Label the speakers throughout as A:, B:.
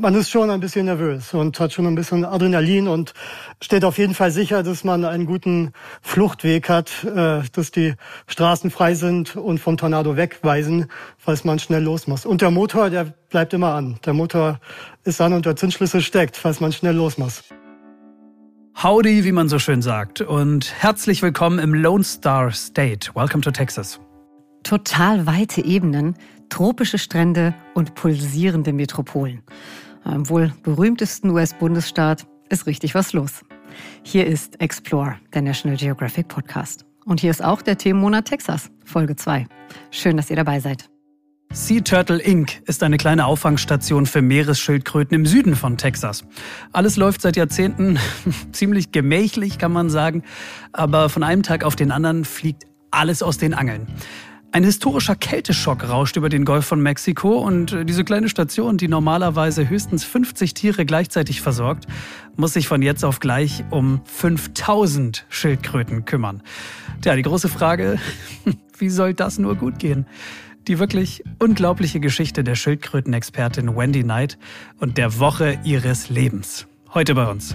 A: man ist schon ein bisschen nervös und hat schon ein bisschen Adrenalin und steht auf jeden Fall sicher, dass man einen guten Fluchtweg hat, äh, dass die Straßen frei sind und vom Tornado wegweisen, falls man schnell los muss. Und der Motor, der bleibt immer an. Der Motor ist an und der Zündschlüssel steckt, falls man schnell los muss.
B: Howdy, wie man so schön sagt, und herzlich willkommen im Lone Star State. Welcome to Texas.
C: Total weite Ebenen, tropische Strände und pulsierende Metropolen. Im wohl berühmtesten US-Bundesstaat ist richtig was los. Hier ist Explore, der National Geographic Podcast. Und hier ist auch der Themenmonat Texas, Folge 2. Schön, dass ihr dabei seid.
B: Sea Turtle Inc. ist eine kleine Auffangstation für Meeresschildkröten im Süden von Texas. Alles läuft seit Jahrzehnten ziemlich gemächlich, kann man sagen, aber von einem Tag auf den anderen fliegt alles aus den Angeln. Ein historischer Kälteschock rauscht über den Golf von Mexiko und diese kleine Station, die normalerweise höchstens 50 Tiere gleichzeitig versorgt, muss sich von jetzt auf gleich um 5000 Schildkröten kümmern. Tja, die große Frage, wie soll das nur gut gehen? Die wirklich unglaubliche Geschichte der Schildkrötenexpertin Wendy Knight und der Woche ihres Lebens. Heute bei uns.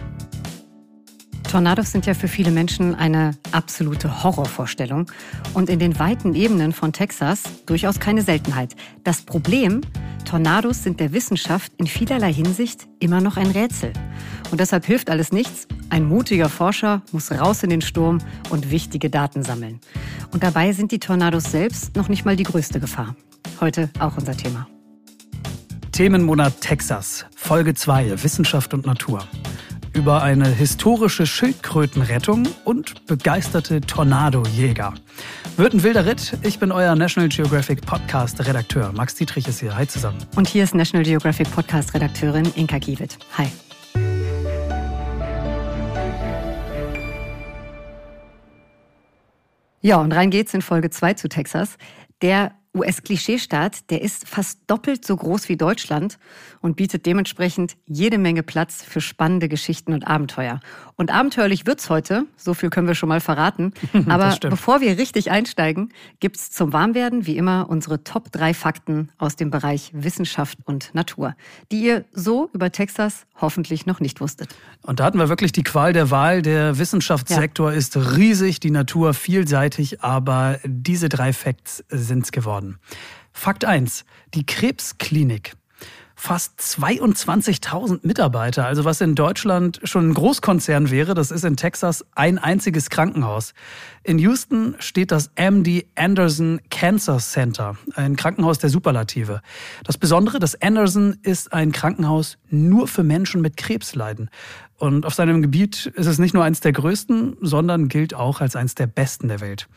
C: Tornados sind ja für viele Menschen eine absolute Horrorvorstellung und in den weiten Ebenen von Texas durchaus keine Seltenheit. Das Problem, Tornados sind der Wissenschaft in vielerlei Hinsicht immer noch ein Rätsel. Und deshalb hilft alles nichts. Ein mutiger Forscher muss raus in den Sturm und wichtige Daten sammeln. Und dabei sind die Tornados selbst noch nicht mal die größte Gefahr. Heute auch unser Thema.
B: Themenmonat Texas, Folge 2, Wissenschaft und Natur über eine historische Schildkrötenrettung und begeisterte Tornadojäger. Wird ein wilder Ritt. Ich bin euer National Geographic Podcast Redakteur. Max Dietrich ist hier. Hi zusammen.
C: Und hier ist National Geographic Podcast Redakteurin Inka Kiewit. Hi. Ja, und rein geht's in Folge 2 zu Texas. Der US-Klischeestaat, der ist fast doppelt so groß wie Deutschland und bietet dementsprechend jede Menge Platz für spannende Geschichten und Abenteuer. Und abenteuerlich wird's heute, so viel können wir schon mal verraten. Aber bevor wir richtig einsteigen, gibt's zum Warmwerden wie immer unsere Top 3 Fakten aus dem Bereich Wissenschaft und Natur, die ihr so über Texas hoffentlich noch nicht wusstet.
B: Und da hatten wir wirklich die Qual der Wahl. Der Wissenschaftssektor ja. ist riesig, die Natur vielseitig, aber diese drei Facts sind's geworden worden. Fakt 1. Die Krebsklinik fast 22.000 Mitarbeiter. Also was in Deutschland schon ein Großkonzern wäre, das ist in Texas ein einziges Krankenhaus. In Houston steht das MD Anderson Cancer Center, ein Krankenhaus der Superlative. Das Besondere, das Anderson ist ein Krankenhaus nur für Menschen mit Krebsleiden. Und auf seinem Gebiet ist es nicht nur eins der größten, sondern gilt auch als eins der besten der Welt.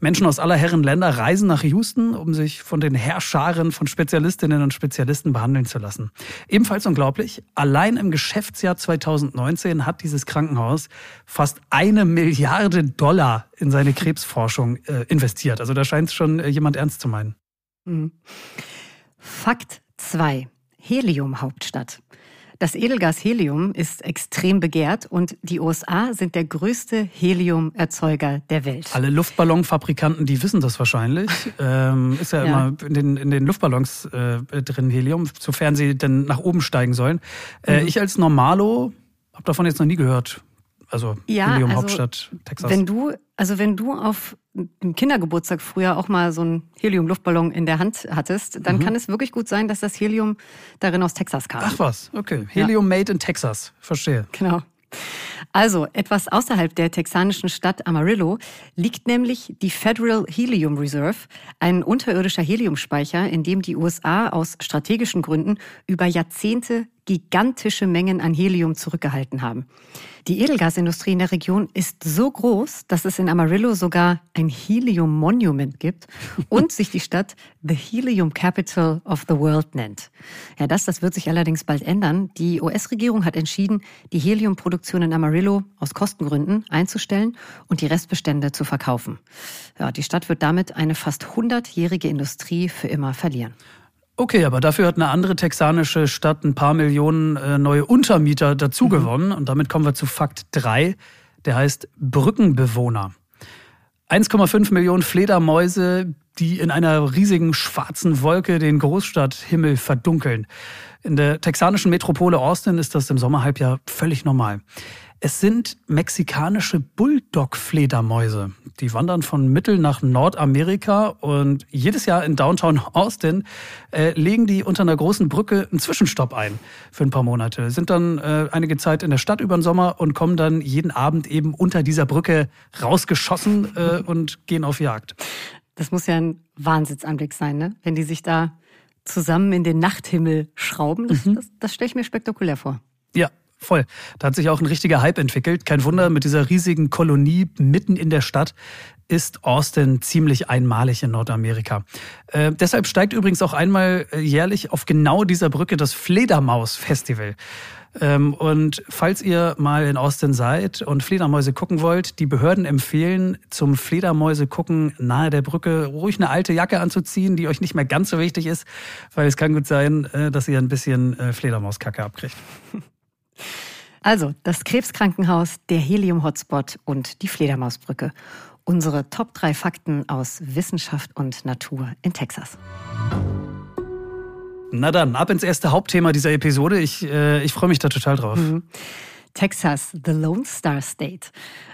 B: Menschen aus aller Herren Länder reisen nach Houston, um sich von den Herrscharen von Spezialistinnen und Spezialisten behandeln zu lassen. Ebenfalls unglaublich, allein im Geschäftsjahr 2019 hat dieses Krankenhaus fast eine Milliarde Dollar in seine Krebsforschung äh, investiert. Also da scheint es schon äh, jemand ernst zu meinen. Mhm.
C: Fakt 2. Helium-Hauptstadt. Das Edelgas Helium ist extrem begehrt und die USA sind der größte Heliumerzeuger der Welt.
B: Alle Luftballonfabrikanten, die wissen das wahrscheinlich. ähm, ist ja, ja, immer in den, in den Luftballons äh, drin Helium, sofern sie denn nach oben steigen sollen. Äh, mhm. Ich als Normalo habe davon jetzt noch nie gehört. Also ja, Helium also, Hauptstadt Texas.
C: Wenn du also wenn du auf einem Kindergeburtstag früher auch mal so einen Helium-Luftballon in der Hand hattest, dann mhm. kann es wirklich gut sein, dass das Helium darin aus Texas kam.
B: Ach was, okay. Helium ja. made in Texas. Verstehe.
C: Genau. Also, etwas außerhalb der texanischen Stadt Amarillo liegt nämlich die Federal Helium Reserve, ein unterirdischer Heliumspeicher, in dem die USA aus strategischen Gründen über Jahrzehnte gigantische Mengen an Helium zurückgehalten haben. Die Edelgasindustrie in der Region ist so groß, dass es in Amarillo sogar ein Helium Monument gibt und sich die Stadt The Helium Capital of the World nennt. Ja, das, das wird sich allerdings bald ändern. Die US-Regierung hat entschieden, die Heliumproduktion in Amarillo aus Kostengründen einzustellen und die Restbestände zu verkaufen. Ja, die Stadt wird damit eine fast 100-jährige Industrie für immer verlieren.
B: Okay, aber dafür hat eine andere texanische Stadt ein paar Millionen äh, neue Untermieter dazugewonnen. Mhm. Und damit kommen wir zu Fakt 3, der heißt Brückenbewohner. 1,5 Millionen Fledermäuse, die in einer riesigen schwarzen Wolke den Großstadthimmel verdunkeln. In der texanischen Metropole Austin ist das im Sommerhalbjahr völlig normal. Es sind mexikanische Bulldog-Fledermäuse. Die wandern von Mittel nach Nordamerika und jedes Jahr in Downtown Austin äh, legen die unter einer großen Brücke einen Zwischenstopp ein für ein paar Monate. Sind dann äh, einige Zeit in der Stadt über den Sommer und kommen dann jeden Abend eben unter dieser Brücke rausgeschossen äh, und gehen auf Jagd.
C: Das muss ja ein Wahnsinnsanblick sein, ne? wenn die sich da zusammen in den Nachthimmel schrauben. Das, mhm. das, das stelle ich mir spektakulär vor.
B: Ja, voll. Da hat sich auch ein richtiger Hype entwickelt. Kein Wunder, mit dieser riesigen Kolonie mitten in der Stadt ist Austin ziemlich einmalig in Nordamerika. Äh, deshalb steigt übrigens auch einmal jährlich auf genau dieser Brücke das Fledermaus-Festival. Ähm, und falls ihr mal in Austin seid und Fledermäuse gucken wollt, die Behörden empfehlen, zum Fledermäuse gucken nahe der Brücke ruhig eine alte Jacke anzuziehen, die euch nicht mehr ganz so wichtig ist, weil es kann gut sein, äh, dass ihr ein bisschen äh, Fledermauskacke abkriegt.
C: Also, das Krebskrankenhaus, der Helium-Hotspot und die Fledermausbrücke. Unsere Top 3 Fakten aus Wissenschaft und Natur in Texas.
B: Na dann, ab ins erste Hauptthema dieser Episode. Ich, äh, ich freue mich da total drauf. Mhm.
C: Texas, the Lone Star State.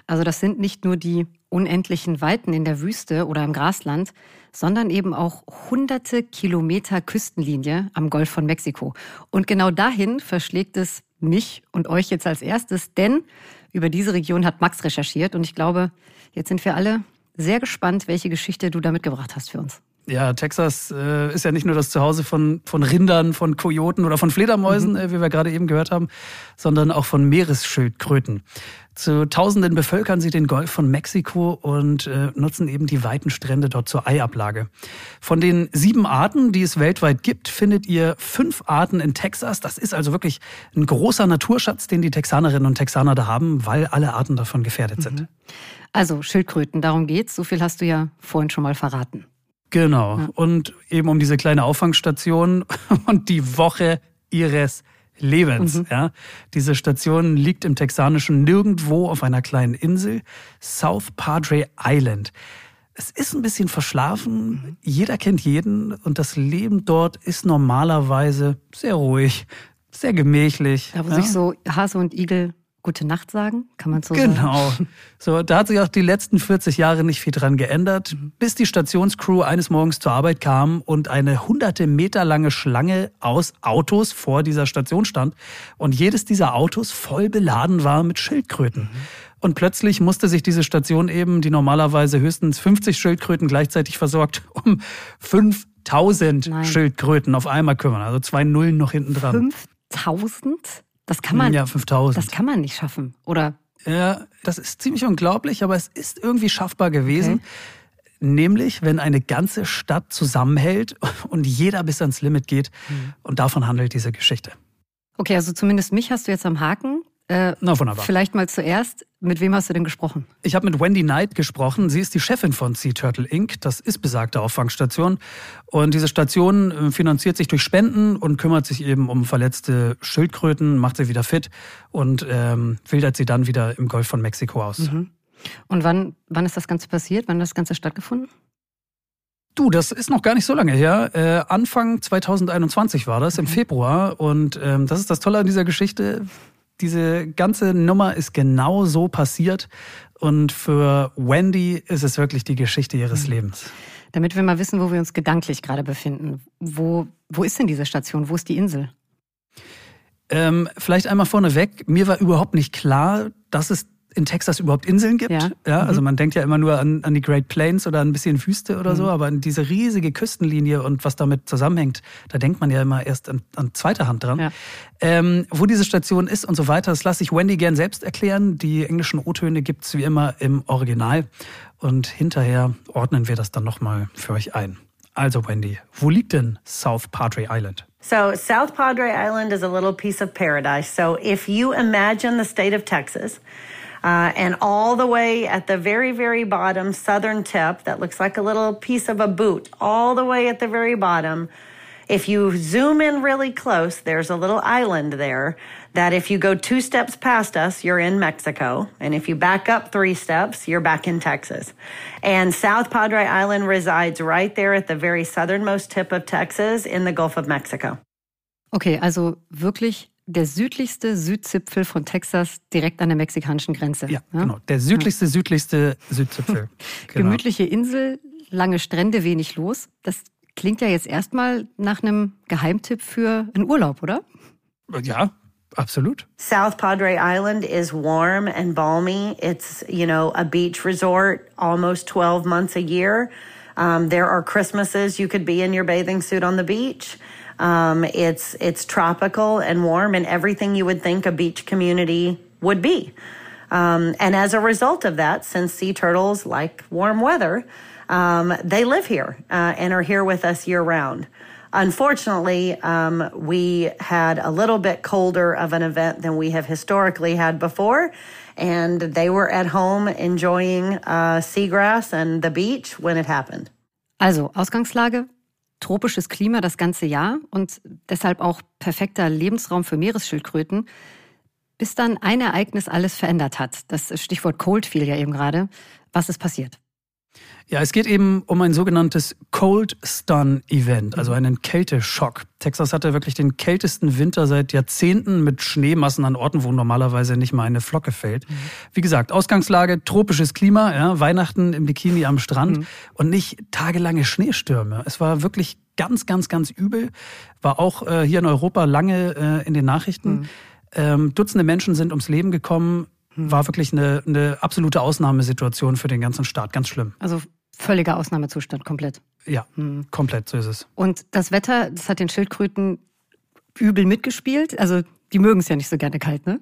C: Also das sind nicht nur die unendlichen Weiten in der Wüste oder im Grasland, sondern eben auch hunderte Kilometer Küstenlinie am Golf von Mexiko. Und genau dahin verschlägt es mich und euch jetzt als erstes, denn über diese Region hat Max recherchiert und ich glaube, jetzt sind wir alle sehr gespannt, welche Geschichte du da mitgebracht hast für uns.
B: Ja, Texas äh, ist ja nicht nur das Zuhause von, von Rindern, von Kojoten oder von Fledermäusen, mhm. äh, wie wir gerade eben gehört haben, sondern auch von Meeresschildkröten. Zu Tausenden bevölkern sie den Golf von Mexiko und äh, nutzen eben die weiten Strände dort zur Eiablage. Von den sieben Arten, die es weltweit gibt, findet ihr fünf Arten in Texas. Das ist also wirklich ein großer Naturschatz, den die Texanerinnen und Texaner da haben, weil alle Arten davon gefährdet sind. Mhm.
C: Also Schildkröten, darum geht's. So viel hast du ja vorhin schon mal verraten.
B: Genau. Ja. Und eben um diese kleine Auffangstation und die Woche ihres Lebens. Mhm. Ja. Diese Station liegt im texanischen nirgendwo auf einer kleinen Insel, South Padre Island. Es ist ein bisschen verschlafen, mhm. jeder kennt jeden und das Leben dort ist normalerweise sehr ruhig, sehr gemächlich.
C: Da, wo ja. sich so Hase und Igel Gute Nacht sagen, kann man so
B: genau.
C: sagen.
B: Genau. So, da hat sich auch die letzten 40 Jahre nicht viel dran geändert, bis die Stationscrew eines Morgens zur Arbeit kam und eine hunderte Meter lange Schlange aus Autos vor dieser Station stand und jedes dieser Autos voll beladen war mit Schildkröten. Mhm. Und plötzlich musste sich diese Station eben, die normalerweise höchstens 50 Schildkröten gleichzeitig versorgt, um 5000 Nein. Schildkröten auf einmal kümmern. Also zwei Nullen noch hinten dran.
C: 5000? Das kann man.
B: Ja, 5000.
C: Das kann man nicht schaffen, oder?
B: Ja, das ist ziemlich unglaublich, aber es ist irgendwie schaffbar gewesen. Okay. Nämlich, wenn eine ganze Stadt zusammenhält und jeder bis ans Limit geht. Mhm. Und davon handelt diese Geschichte.
C: Okay, also zumindest mich hast du jetzt am Haken. Äh, Na, wunderbar. Vielleicht mal zuerst, mit wem hast du denn gesprochen?
B: Ich habe mit Wendy Knight gesprochen. Sie ist die Chefin von Sea Turtle Inc. Das ist besagte Auffangstation. Und diese Station äh, finanziert sich durch Spenden und kümmert sich eben um verletzte Schildkröten, macht sie wieder fit und ähm, wildert sie dann wieder im Golf von Mexiko aus. Mhm.
C: Und wann, wann ist das Ganze passiert? Wann hat das Ganze stattgefunden?
B: Du, das ist noch gar nicht so lange her. Äh, Anfang 2021 war das, im Februar. Und ähm, das ist das Tolle an dieser Geschichte diese ganze Nummer ist genau so passiert. Und für Wendy ist es wirklich die Geschichte ihres mhm. Lebens.
C: Damit wir mal wissen, wo wir uns gedanklich gerade befinden. Wo, wo ist denn diese Station? Wo ist die Insel?
B: Ähm, vielleicht einmal vorneweg. Mir war überhaupt nicht klar, dass es in Texas überhaupt Inseln gibt. Ja. ja also mhm. man denkt ja immer nur an, an die Great Plains oder ein bisschen Wüste oder mhm. so, aber an diese riesige Küstenlinie und was damit zusammenhängt, da denkt man ja immer erst an, an zweiter Hand dran. Ja. Ähm, wo diese Station ist und so weiter, das lasse ich Wendy gern selbst erklären. Die englischen O-Töne gibt's wie immer im Original und hinterher ordnen wir das dann nochmal für euch ein. Also Wendy, wo liegt denn South Padre Island?
D: So South Padre Island is a little piece of paradise. So if you imagine the state of Texas, Uh, and all the way at the very, very bottom, southern tip, that looks like a little piece of a boot, all the way at the very bottom If you zoom in really close, there's a little island there that if you go two steps past us, you're in Mexico. And if you back up three steps, you're back in Texas. And South Padre Island resides right there at the very southernmost tip of Texas in the Gulf of Mexico.
C: Okay, also wirklich der südlichste Südzipfel von Texas direkt an der mexikanischen Grenze.
B: Ja, ja? genau. Der südlichste, ja. südlichste Südzipfel.
C: Genau. Gemütliche Insel, lange Strände, wenig los. Das klingt ja jetzt erstmal nach einem Geheimtipp für einen Urlaub, oder?
B: Ja, Absolut.
D: South Padre Island is warm and balmy. It's, you know, a beach resort almost 12 months a year. Um, there are Christmases you could be in your bathing suit on the beach. Um, it's it's tropical and warm and everything you would think a beach community would be. Um, and as a result of that, since sea turtles like warm weather, um, they live here uh, and are here with us year round. Unfortunately, um, we had a little bit colder of an event than we have historically had before. And they were at home enjoying uh, seagrass and the beach when it happened.
C: Also, Ausgangslage, tropisches Klima das ganze Jahr und deshalb auch perfekter Lebensraum für Meeresschildkröten, bis dann ein Ereignis alles verändert hat. Das Stichwort Cold fiel ja eben gerade. Was ist passiert?
B: Ja, es geht eben um ein sogenanntes Cold Stun Event, also einen Kälteschock. Texas hatte wirklich den kältesten Winter seit Jahrzehnten mit Schneemassen an Orten, wo normalerweise nicht mal eine Flocke fällt. Mhm. Wie gesagt, Ausgangslage, tropisches Klima, ja, Weihnachten im Bikini am Strand mhm. und nicht tagelange Schneestürme. Es war wirklich ganz, ganz, ganz übel. War auch äh, hier in Europa lange äh, in den Nachrichten. Mhm. Ähm, Dutzende Menschen sind ums Leben gekommen war wirklich eine, eine absolute Ausnahmesituation für den ganzen Staat. Ganz schlimm.
C: Also völliger Ausnahmezustand, komplett.
B: Ja, hm. komplett, so ist es.
C: Und das Wetter, das hat den Schildkröten übel mitgespielt. Also die mögen es ja nicht so gerne kalt, ne?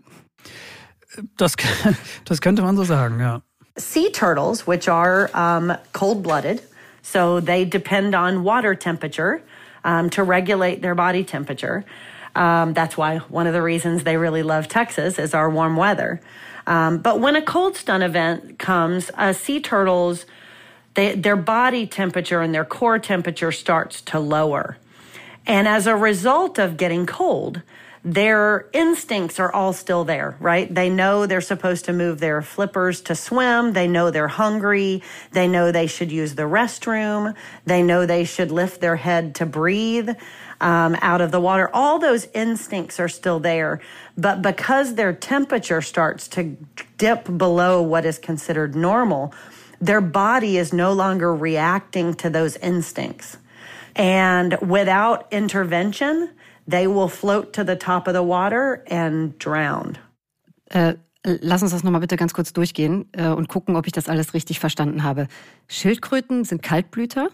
B: Das, das könnte man so sagen, ja.
D: Sea turtles, which are um, cold-blooded, so they depend on water temperature um, to regulate their body temperature. Um, that's why one of the reasons they really love Texas is our warm weather. Um, but when a cold stun event comes, uh, sea turtles, they, their body temperature and their core temperature starts to lower. And as a result of getting cold, their instincts are all still there, right? They know they're supposed to move their flippers to swim. They know they're hungry. They know they should use the restroom. They know they should lift their head to breathe um, out of the water. All those instincts are still there. But because their temperature starts to dip below what is considered normal, their body is no longer reacting to those instincts. And without intervention, they will float to the top of the water and drown.
C: Äh, lass uns das nochmal bitte ganz kurz durchgehen äh, und gucken, ob ich das alles richtig verstanden habe. Schildkröten sind Kaltblüter?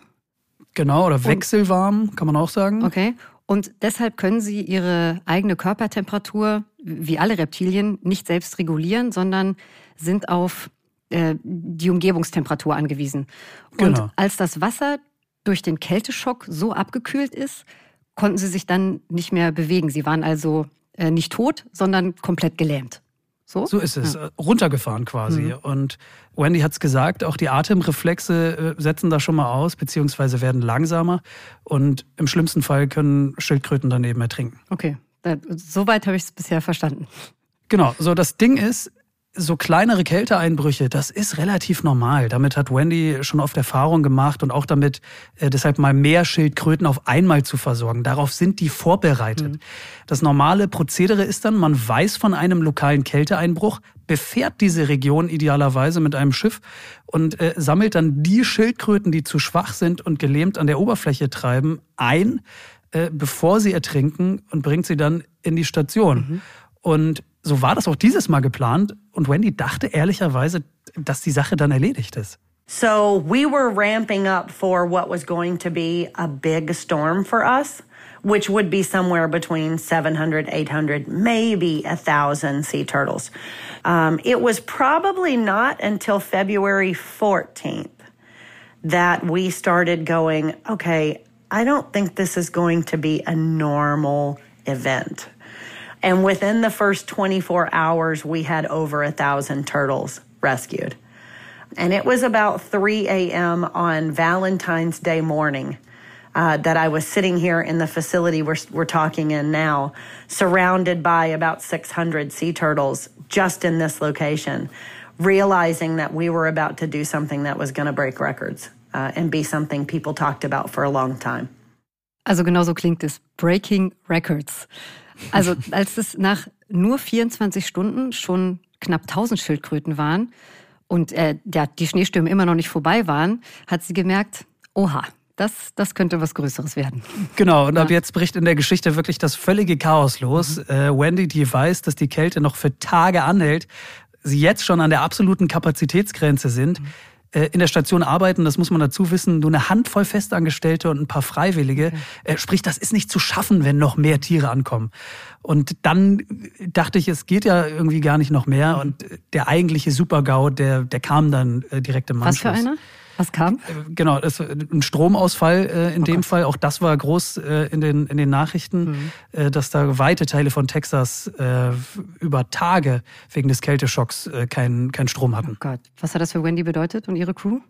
B: Genau, oder wechselwarm, und, kann man auch sagen.
C: Okay. Und deshalb können sie ihre eigene Körpertemperatur, wie alle Reptilien, nicht selbst regulieren, sondern sind auf äh, die Umgebungstemperatur angewiesen. Genau. Und als das Wasser durch den Kälteschock so abgekühlt ist, konnten sie sich dann nicht mehr bewegen. Sie waren also äh, nicht tot, sondern komplett gelähmt. So?
B: so ist es, ja. Äh, runtergefahren quasi. Mhm. Und Wendy hat es gesagt, auch die Atemreflexe äh, setzen da schon mal aus, beziehungsweise werden langsamer. Und im schlimmsten Fall können Schildkröten daneben ertrinken.
C: Okay, soweit habe ich es bisher verstanden.
B: Genau, so das Ding ist, so kleinere Kälteeinbrüche, das ist relativ normal. Damit hat Wendy schon oft Erfahrung gemacht und auch damit, äh, deshalb mal mehr Schildkröten auf einmal zu versorgen. Darauf sind die vorbereitet. Mhm. Das normale Prozedere ist dann, man weiß von einem lokalen Kälteeinbruch, befährt diese Region idealerweise mit einem Schiff und äh, sammelt dann die Schildkröten, die zu schwach sind und gelähmt an der Oberfläche treiben, ein, äh, bevor sie ertrinken und bringt sie dann in die Station. Mhm. Und so war das auch dieses Mal geplant. Und Wendy dachte ehrlicherweise, dass die Sache dann erledigt ist.
D: So we were ramping up for what was going to be a big storm for us, which would be somewhere between 700, 800, maybe a thousand sea turtles. Um, it was probably not until February 14th that we started going, okay, I don't think this is going to be a normal event. And within the first 24 hours, we had over a thousand turtles rescued. And it was about 3 a.m. on Valentine's Day morning uh, that I was sitting here in the facility we're, we're talking in now, surrounded by about 600 sea turtles just in this location, realizing that we were about to do something that was going to break records uh, and be something people talked about for a long time.
C: Also genau so klingt es. Breaking Records. Also als es nach nur 24 Stunden schon knapp 1000 Schildkröten waren und äh, ja, die Schneestürme immer noch nicht vorbei waren, hat sie gemerkt, oha, das, das könnte was Größeres werden.
B: Genau, und ja. ab jetzt bricht in der Geschichte wirklich das völlige Chaos los. Mhm. Äh, Wendy, die weiß, dass die Kälte noch für Tage anhält, sie jetzt schon an der absoluten Kapazitätsgrenze sind. Mhm in der Station arbeiten, das muss man dazu wissen, nur eine Handvoll Festangestellte und ein paar Freiwillige. Okay. Sprich, das ist nicht zu schaffen, wenn noch mehr Tiere ankommen. Und dann dachte ich, es geht ja irgendwie gar nicht noch mehr. Mhm. Und der eigentliche Super-GAU, der, der kam dann äh, direkt im Anschluss.
C: Was für einer? Was kam?
B: Äh, genau, ein Stromausfall äh, in oh dem Gott. Fall. Auch das war groß äh, in, den, in den Nachrichten, mhm. dass da weite Teile von Texas über Tage wegen des Kälteschocks keinen kein Strom hatten.
C: Oh Gott. Was hat das für Wendy bedeutet und ihre Crew?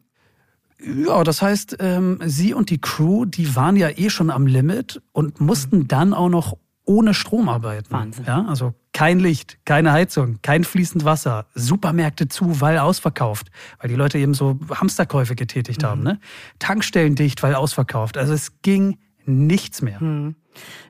B: Ja, das heißt, ähm, sie und die Crew, die waren ja eh schon am Limit und mussten mhm. dann auch noch ohne Strom arbeiten.
C: Wahnsinn.
B: Ja, also kein Licht, keine Heizung, kein fließend Wasser, Supermärkte zu, weil ausverkauft, weil die Leute eben so Hamsterkäufe getätigt mhm. haben. Ne? Tankstellen dicht, weil ausverkauft. Also es ging nichts mehr. Mhm.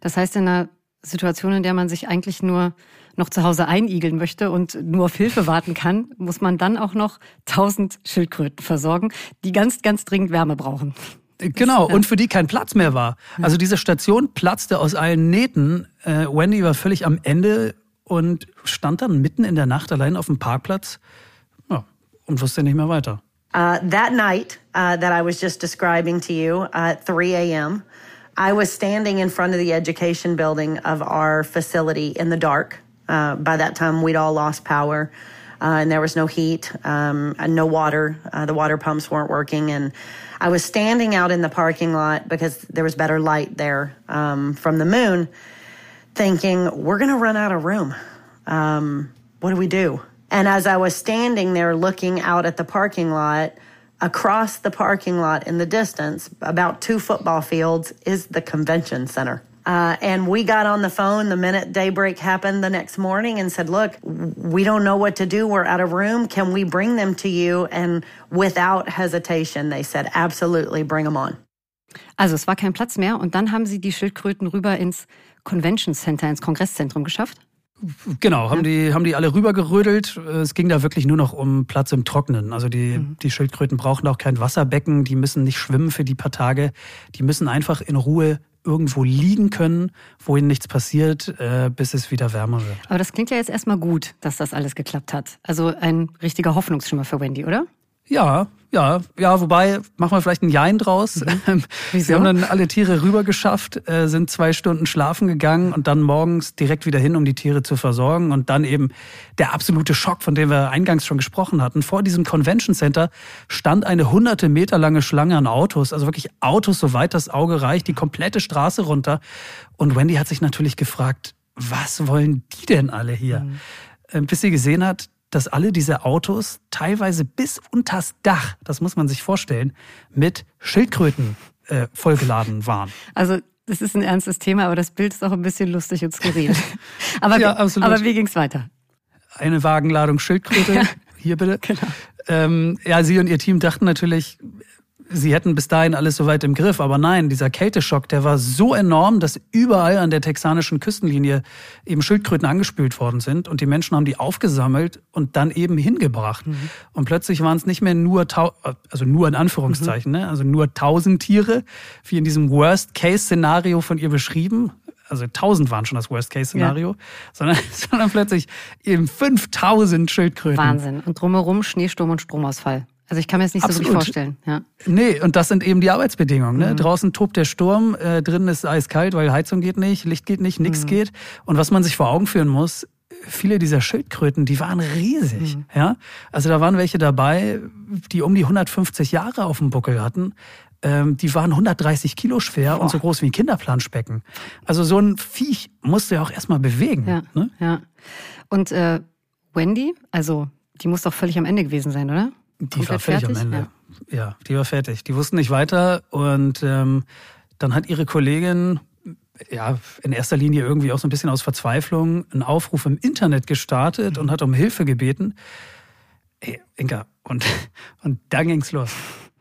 C: Das heißt, in einer Situation, in der man sich eigentlich nur noch zu Hause einigeln möchte und nur auf Hilfe warten kann, muss man dann auch noch tausend Schildkröten versorgen, die ganz, ganz dringend Wärme brauchen.
B: Genau, und für die kein Platz mehr war. Also diese Station platzte aus allen Nähten. Äh, Wendy war völlig am Ende und stand dann mitten in der Nacht allein auf dem Parkplatz ja, und wusste nicht mehr weiter.
D: Uh, that night uh, that I was just describing to you uh, at 3 a.m., I was standing in front of the education building of our facility in the dark. Uh, by that time, we'd all lost power. Uh, and there was no heat, um, and no water. Uh, the water pumps weren't working, and I was standing out in the parking lot because there was better light there um, from the moon, thinking we're going to run out of room. Um, what do we do? And as I was standing there looking out at the parking lot, across the parking lot in the distance, about two football fields, is the convention center. Uh, and we got on the phone the minute daybreak happened the next morning and said, Look, we don't know what to do. We're out of room. Can we bring them to you? And without hesitation, they said, Absolutely, bring them on.
C: Also, es war kein Platz mehr. Und dann haben sie die Schildkröten rüber ins Convention Center, ins Kongresszentrum geschafft.
B: Genau, haben die, haben die alle rübergerödelt. Es ging da wirklich nur noch um Platz im Trocknen. Also die, mhm. die Schildkröten brauchen auch kein Wasserbecken, die müssen nicht schwimmen für die paar Tage. Die müssen einfach in Ruhe irgendwo liegen können, wo ihnen nichts passiert, äh, bis es wieder wärmer wird.
C: Aber das klingt ja jetzt erstmal gut, dass das alles geklappt hat. Also ein richtiger Hoffnungsschimmer für Wendy, oder?
B: Ja, ja, ja, wobei, machen wir vielleicht ein Jein draus. Mhm. Wir haben dann alle Tiere rüber geschafft, äh, sind zwei Stunden schlafen gegangen und dann morgens direkt wieder hin, um die Tiere zu versorgen. Und dann eben der absolute Schock, von dem wir eingangs schon gesprochen hatten. Vor diesem Convention Center stand eine hunderte Meter lange Schlange an Autos, also wirklich Autos, soweit das Auge reicht, die komplette Straße runter. Und Wendy hat sich natürlich gefragt, was wollen die denn alle hier? Mhm. Äh, bis sie gesehen hat, dass alle diese Autos teilweise bis unters Dach, das muss man sich vorstellen, mit Schildkröten äh, vollgeladen waren.
C: Also das ist ein ernstes Thema, aber das Bild ist auch ein bisschen lustig und skurril. aber, ja, absolut. aber wie ging's weiter?
B: Eine Wagenladung Schildkröte, ja. hier bitte. Genau. Ähm, ja, sie und ihr Team dachten natürlich, sie hätten bis dahin alles soweit im Griff. Aber nein, dieser Kälteschock, der war so enorm, dass überall an der texanischen Küstenlinie eben Schildkröten angespült worden sind. Und die Menschen haben die aufgesammelt und dann eben hingebracht. Mhm. Und plötzlich waren es nicht mehr nur, also nur in Anführungszeichen, mhm. ne? also nur tausend Tiere, wie in diesem Worst-Case-Szenario von ihr beschrieben. Also tausend waren schon das Worst-Case-Szenario, ja. sondern, sondern plötzlich eben 5000 Schildkröten.
C: Wahnsinn. Und drumherum Schneesturm und Stromausfall. Also ich kann mir das nicht Absolut. so wirklich vorstellen. Ja.
B: Nee, und das sind eben die Arbeitsbedingungen. Ne? Mhm. Draußen tobt der Sturm, äh, drinnen ist eiskalt, weil Heizung geht nicht, Licht geht nicht, nichts mhm. geht. Und was man sich vor Augen führen muss, viele dieser Schildkröten, die waren riesig. Mhm. Ja? Also da waren welche dabei, die um die 150 Jahre auf dem Buckel hatten. Ähm, die waren 130 Kilo schwer Boah. und so groß wie ein Kinderplanschbecken. Also so ein Viech musst du ja auch erstmal bewegen.
C: Ja,
B: ne?
C: ja. Und äh, Wendy, also die muss doch völlig am Ende gewesen sein, oder?
B: Die war fertig? am Ende. Ja. ja. die war fertig. Die wussten nicht weiter und ähm, dann hat ihre Kollegin ja, in erster Linie irgendwie auch so ein bisschen aus Verzweiflung einen Aufruf im Internet gestartet und hat um Hilfe gebeten. Hey, Inka, und, und dann ging's los.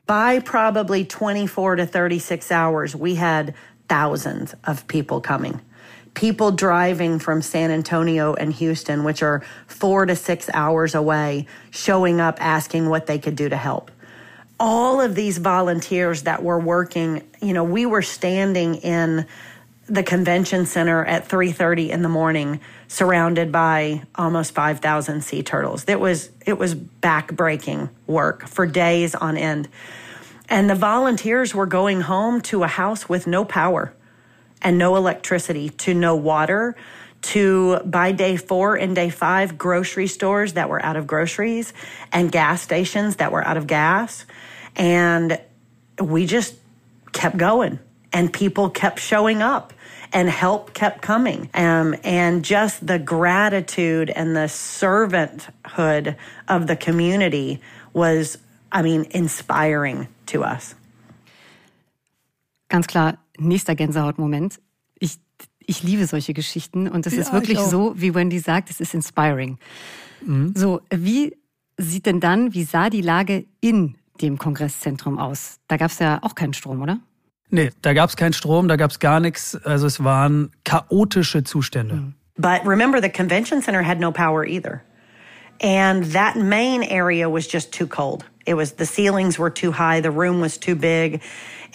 D: By probably 24 to 36 hours, we had thousands of people coming. People driving from San Antonio and Houston, which are four to six hours away, showing up asking what they could do to help. All of these volunteers that were working, you know, we were standing in the convention center at 3:30 in the morning surrounded by almost 5,000 sea turtles. It was it was backbreaking work for days on end. And the volunteers were going home to a house with no power and no electricity, to no water, to by day 4 and day 5 grocery stores that were out of groceries and gas stations that were out of gas and we just kept going and people kept showing up and help kept coming. Um, and just the gratitude and the servanthood of the community was, I mean, inspiring to us.
C: Ganz klar, nächster Gänsehautmoment. Ich, ich liebe solche Geschichten und es ja, ist wirklich so, wie Wendy sagt, es ist inspiring. Mhm. So, wie sieht denn dann, wie sah die Lage in dem Kongresszentrum aus? Da gab es ja auch keinen Strom, oder?
B: Nee, da gab es keinen Strom, da gab es gar nichts. Also es waren chaotische Zustände. Mhm.
D: But remember, the convention center had no power either. And that main area was just too cold. It was the ceilings were too high, the room was too big,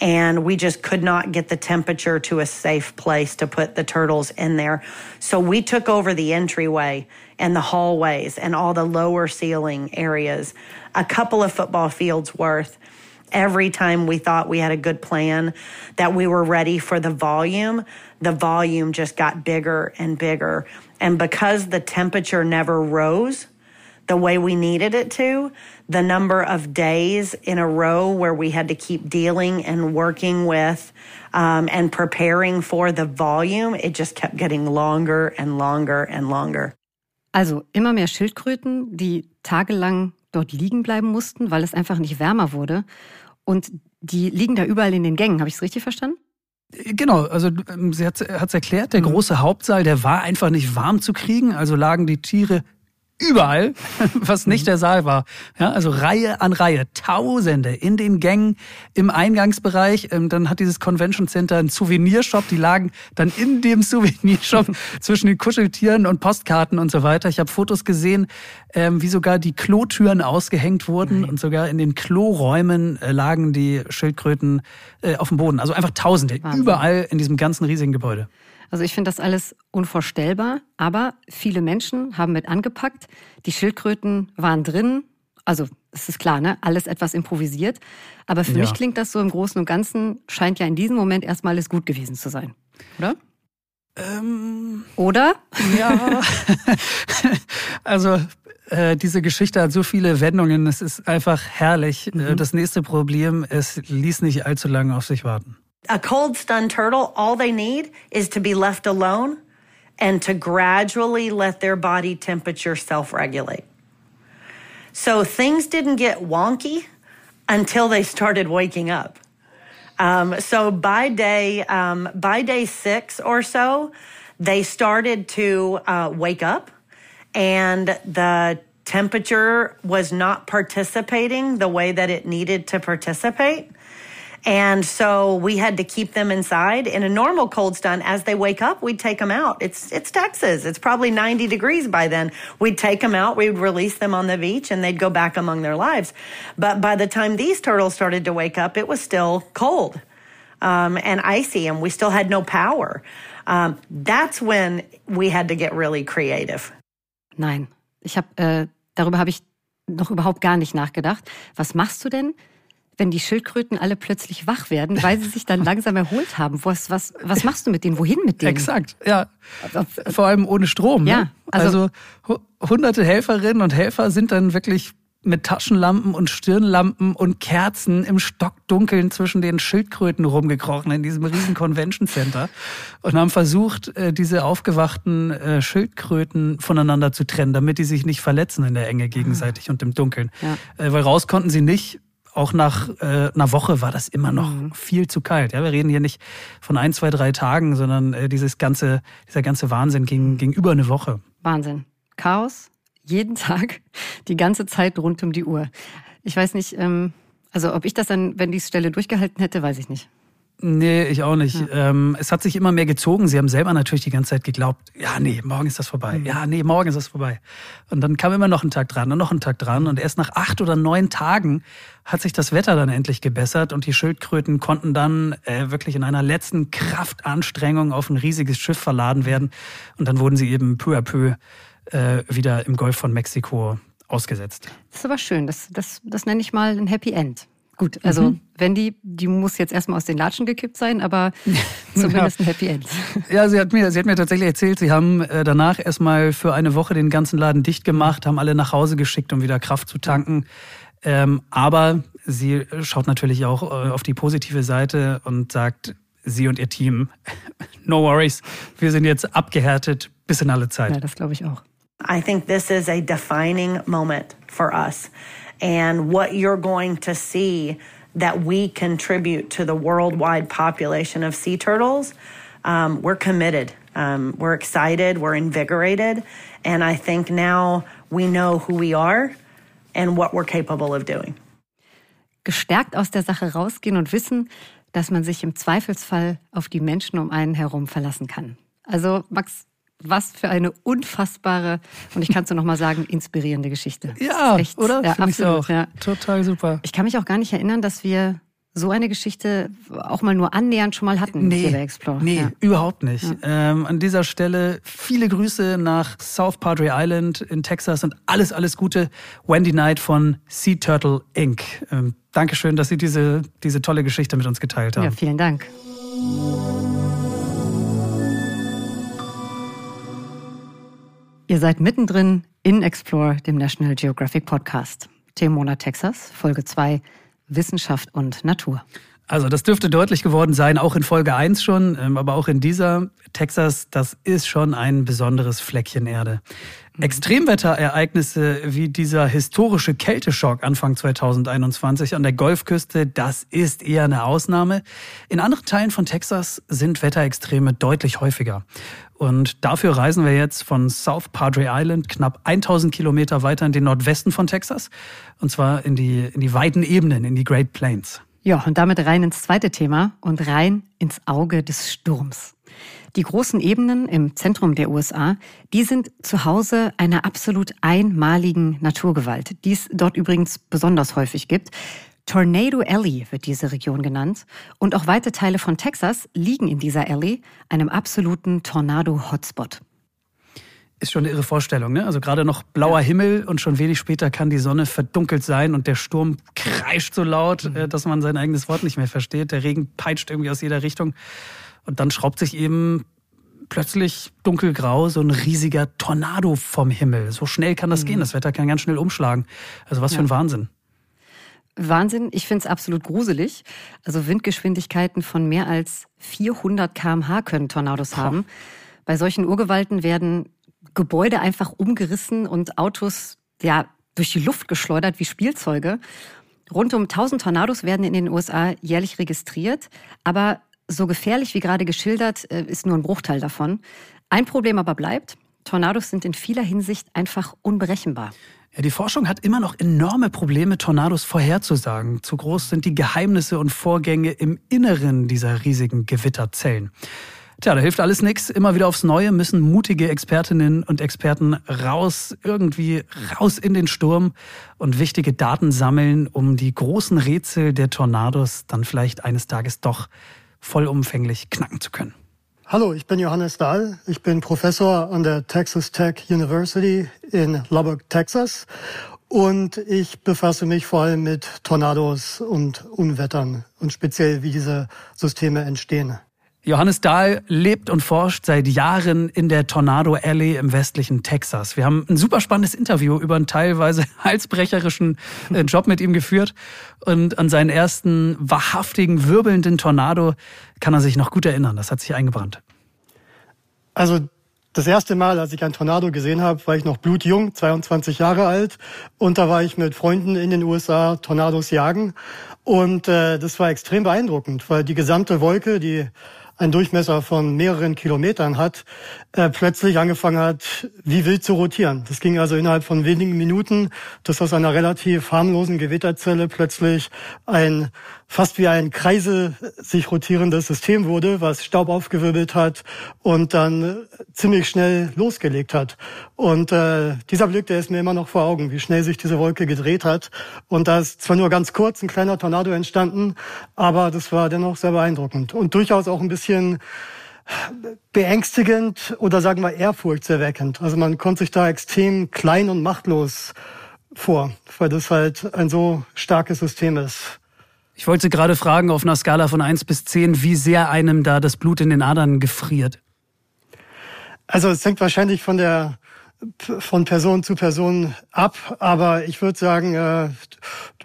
D: and we just could not get the temperature to a safe place to put the turtles in there. So we took over the entryway and the hallways and all the lower ceiling areas, a couple of football fields worth every time we thought we had a good plan, that we were ready for the volume, the volume just got bigger and bigger. And because the temperature never rose the way we needed it to, the number of days in a row where we had to keep dealing and working with um, and preparing for the volume, it just kept getting longer and longer and longer.
C: Also immer mehr Schildkröten, die tagelang dort liegen bleiben mussten, weil es einfach nicht wärmer wurde. Und die liegen da überall in den Gängen. Habe ich es richtig verstanden?
B: Genau, also ähm, sie hat es erklärt, der mhm. große Hauptsaal, der war einfach nicht warm zu kriegen, also lagen die Tiere überall, was nicht der Saal war. Ja, also Reihe an Reihe, Tausende in den Gängen, im Eingangsbereich. Ähm, dann hat dieses Convention Center einen Souvenirshop, die lagen dann in dem Souvenirshop zwischen den Kuscheltieren und Postkarten und so weiter. Ich habe Fotos gesehen, ähm, wie sogar die Klotüren ausgehängt wurden Nein. und sogar in den Kloräumen äh, lagen die Schildkröten äh, auf dem Boden. Also einfach Tausende, Wahnsinn. überall in diesem ganzen riesigen Gebäude.
C: Also ich finde das alles unvorstellbar, aber viele Menschen haben mit angepackt. Die Schildkröten waren drin. Also es ist klar, ne? Alles etwas improvisiert. Aber für ja. mich klingt das so im Großen und Ganzen, scheint ja in diesem Moment erstmal alles gut gewesen zu sein. Oder? Ähm, Oder?
B: Ja. also äh, diese Geschichte hat so viele Wendungen, es ist einfach herrlich. Äh, mhm. Das nächste Problem, es ließ nicht allzu lange auf sich warten.
D: A cold stunned turtle, all they need is to be left alone and to gradually let their body temperature self regulate. So things didn't get wonky until they started waking up. Um, so by day um, by day six or so, they started to uh, wake up, and the temperature was not participating the way that it needed to participate. And so we had to keep them inside. In a normal cold stun, as they wake up, we'd take them out. It's, it's Texas. It's probably 90 degrees by then. We'd take them out. We'd release them on the beach and they'd go back among their lives. But by the time these turtles started to wake up, it was still cold, um, and icy and we still had no power. Um, that's when we had to get really creative.
C: Nein, ich habe äh, darüber habe ich noch überhaupt gar nicht nachgedacht. Was machst du denn, wenn die Schildkröten alle plötzlich wach werden, weil sie sich dann langsam erholt haben. Was, was, was machst du mit denen? Wohin mit denen?
B: Exakt, ja. Vor allem ohne Strom. Ne? Ja, also, also hunderte Helferinnen und Helfer sind dann wirklich mit Taschenlampen und Stirnlampen und Kerzen im Stockdunkeln zwischen den Schildkröten rumgekrochen in diesem riesen Convention Center und haben versucht, äh, diese aufgewachten äh, Schildkröten voneinander zu trennen, damit die sich nicht verletzen in der Enge gegenseitig und im Dunkeln. Ja. Äh, weil raus konnten sie nicht, auch nach äh, einer Woche war das immer noch mhm. viel zu kalt. Ja, wir reden hier nicht von ein, zwei, drei Tagen, sondern äh, dieses ganze, dieser ganze Wahnsinn ging, ging über eine Woche.
C: Wahnsinn. Chaos, jeden Tag, die ganze Zeit rund um die Uhr. Ich weiß nicht, ähm, also ob ich das dann, wenn die Stelle durchgehalten hätte, weiß ich nicht.
B: Nee, ich auch nicht. Ja. Ähm, es hat sich immer mehr gezogen. Sie haben selber natürlich die ganze Zeit geglaubt, ja, nee, morgen ist das vorbei. Mhm. Ja, nee, morgen ist das vorbei. Und dann kam immer noch ein Tag dran und noch ein Tag dran. Und erst nach acht oder neun Tagen hat sich das Wetter dann endlich gebessert und die Schildkröten konnten dann äh, wirklich in einer letzten Kraftanstrengung auf ein riesiges Schiff verladen werden. Und dann wurden sie eben peu à peu äh, wieder im Golf von Mexiko ausgesetzt.
C: Das ist aber schön. Das, das, das nenne ich mal ein Happy End. Gut, also mhm. Wendy, die muss jetzt erstmal aus den Latschen gekippt sein, aber zumindest ein Happy End.
B: Ja, sie hat mir, sie hat mir tatsächlich erzählt, sie haben äh, danach erstmal für eine Woche den ganzen Laden dicht gemacht, haben alle nach Hause geschickt, um wieder Kraft zu tanken. Ähm, aber sie schaut natürlich auch äh, auf die positive Seite und sagt, sie und ihr Team, no worries, wir sind jetzt abgehärtet bis in alle Zeit.
C: Ja, das glaube ich auch.
D: I think this is a defining moment for us. And what you're going to see that we contribute to the worldwide population of sea turtles, um, we're committed. Um, we're excited, we're invigorated, and I think now we know who we are and what we're capable of doing.
C: Gestärkt aus der Sache rausgehen und wissen, dass man sich im Zweifelsfall auf die Menschen um einen herum verlassen kann. Also, Max, was für eine unfassbare und ich kann es nur noch mal sagen inspirierende Geschichte.
B: Ja, echt, oder? Ja, Find absolut. Auch. Ja. Total super.
C: Ich kann mich auch gar nicht erinnern, dass wir so eine Geschichte auch mal nur annähernd schon mal hatten
B: nee, hier Explore. Nee, ja. überhaupt nicht. Ja. Ähm, an dieser Stelle viele Grüße nach South Padre Island in Texas und alles, alles Gute. Wendy Knight von Sea Turtle Inc. Ähm, Dankeschön, dass Sie diese, diese tolle Geschichte mit uns geteilt haben. Ja,
C: vielen Dank. Ihr seid mittendrin in Explore, dem National Geographic Podcast. Themenmonat Texas, Folge 2, Wissenschaft und Natur.
B: Also das dürfte deutlich geworden sein, auch in Folge 1 schon, ähm, aber auch in dieser. Texas, das ist schon ein besonderes Fleckchen Erde. Mhm. Extremwetterereignisse wie dieser historische Kälteschock Anfang 2021 an der Golfküste, das ist eher eine Ausnahme. In anderen Teilen von Texas sind Wetterextreme deutlich häufiger. Und dafür reisen wir jetzt von South Padre Island knapp 1000 Kilometer weiter in den Nordwesten von Texas. Und zwar in die, in die weiten Ebenen, in die Great Plains.
C: Ja, und damit rein ins zweite Thema und rein ins Auge des Sturms. Die großen Ebenen im Zentrum der USA, die sind zu Hause einer absolut einmaligen Naturgewalt, die es dort übrigens besonders häufig gibt. Tornado Alley wird diese Region genannt. Und auch weite Teile von Texas liegen in dieser Alley, einem absoluten Tornado-Hotspot.
B: Ist schon eine irre Vorstellung, ne? Also gerade noch blauer Himmel und schon wenig später kann die Sonne verdunkelt sein und der Sturm kreischt so laut, mhm. Äh, dass man sein eigenes Wort nicht mehr versteht. Der Regen peitscht irgendwie aus jeder Richtung. Und dann schraubt sich eben plötzlich dunkelgrau so ein riesiger Tornado vom Himmel. So schnell kann das mhm. gehen. Das Wetter kann ganz schnell umschlagen. Also was ja. für ein Wahnsinn.
C: Wahnsinn. Ich finde es absolut gruselig. Also Windgeschwindigkeiten von mehr als 400 kmh können Tornados haben. Bei solchen Urgewalten werden Gebäude einfach umgerissen und Autos ja durch die Luft geschleudert wie Spielzeuge. Rund um 1000 Tornados werden in den USA jährlich registriert, aber so gefährlich wie gerade geschildert äh, ist nur ein Bruchteil davon. Ein Problem aber bleibt, Tornados sind in vieler Hinsicht einfach unberechenbar.
B: Ja, die Forschung hat immer noch enorme Probleme, Tornados vorherzusagen. Zu groß sind die Geheimnisse und Vorgänge im Inneren dieser riesigen Gewitterzellen. Tja, da hilft alles nichts. Immer wieder aufs Neue müssen mutige Expertinnen und Experten raus, irgendwie raus in den Sturm und wichtige Daten sammeln, um die großen Rätsel der Tornados dann vielleicht eines Tages doch vollumfänglich knacken zu können.
A: Hallo, ich bin Johannes Dahl. Ich bin Professor an der Texas Tech University in Lubbock, Texas. Und ich befasse mich vor allem mit Tornados und Unwettern und speziell, wie diese Systeme entstehen.
B: Johannes Dahl lebt und forscht seit Jahren in der Tornado Alley im westlichen Texas. Wir haben ein super spannendes Interview über einen teilweise halsbrecherischen äh, Job mit ihm geführt. Und an seinen ersten wahrhaftigen, wirbelnden Tornado kann er sich noch gut erinnern. Das hat sich eingebrannt.
A: Also Das erste Mal, als ich einen Tornado gesehen habe, war ich noch blutjung, 22 Jahre alt. Und da war ich mit Freunden in den USA Tornados jagen. Und äh, das war extrem beeindruckend, weil die gesamte Wolke, die einen Durchmesser von mehreren Kilometern hat, äh, plötzlich angefangen hat, wie wild zu rotieren. Das ging also innerhalb von wenigen Minuten, dass aus einer relativ harmlosen Gewitterzelle plötzlich ein fast wie ein Kreise sich rotierendes System wurde, was Staub aufgewirbelt hat und dann ziemlich schnell losgelegt hat. Und äh, dieser Blick, der ist mir immer noch vor Augen, wie schnell sich diese Wolke gedreht hat. Und da ist zwar nur ganz kurz ein kleiner Tornado entstanden, aber das war dennoch sehr beeindruckend und durchaus auch ein bisschen beängstigend oder sagen wir ehrfurchtserweckend. Also man kommt sich da extrem klein und machtlos vor, weil das halt ein so starkes System ist.
B: Ich wollte gerade fragen, auf einer Skala von 1 bis 10, wie sehr einem da das Blut in den Adern gefriert.
A: Also es hängt wahrscheinlich von der von Person zu Person ab, aber ich würde sagen, äh,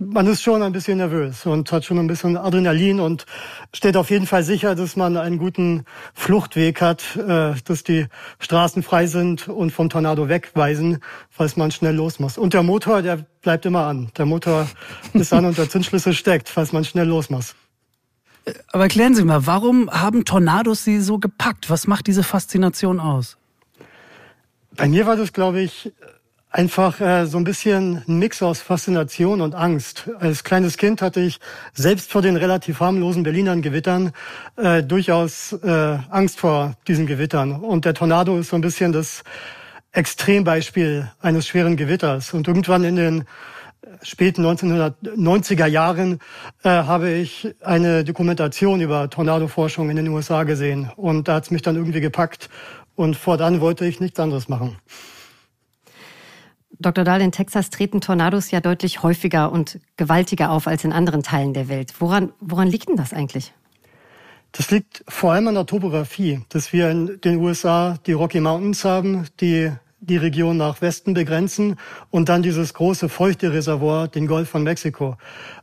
A: man ist schon ein bisschen nervös und hat schon ein bisschen Adrenalin und steht auf jeden Fall sicher, dass man einen guten Fluchtweg hat, äh, dass die Straßen frei sind und vom Tornado wegweisen, falls man schnell los muss. Und der Motor, der bleibt immer an. Der Motor ist an und der Zündschlüssel steckt, falls man schnell los muss.
B: Aber erklären Sie mal, warum haben Tornados Sie so gepackt? Was macht diese Faszination aus?
A: Bei mir war das, glaube ich, einfach äh, so ein bisschen ein Mix aus Faszination und Angst. Als kleines Kind hatte ich selbst vor den relativ harmlosen Berlinern Gewittern äh, durchaus äh, Angst vor diesen Gewittern. Und der Tornado ist so ein bisschen das Extrembeispiel eines schweren Gewitters. Und irgendwann in den späten 1990er Jahren äh, habe ich eine Dokumentation über Tornadoforschung in den USA gesehen. Und da hat es mich dann irgendwie gepackt und fortan wollte ich nichts anderes machen.
C: Dr. Dahl, in Texas treten Tornados ja deutlich häufiger und gewaltiger auf als in anderen Teilen der Welt. Woran, woran liegt denn das eigentlich?
A: Das liegt vor allem an der Topografie, dass wir in den USA die Rocky Mountains haben, die die Region nach Westen begrenzen und dann dieses große feuchte Reservoir, den Golf von Mexiko.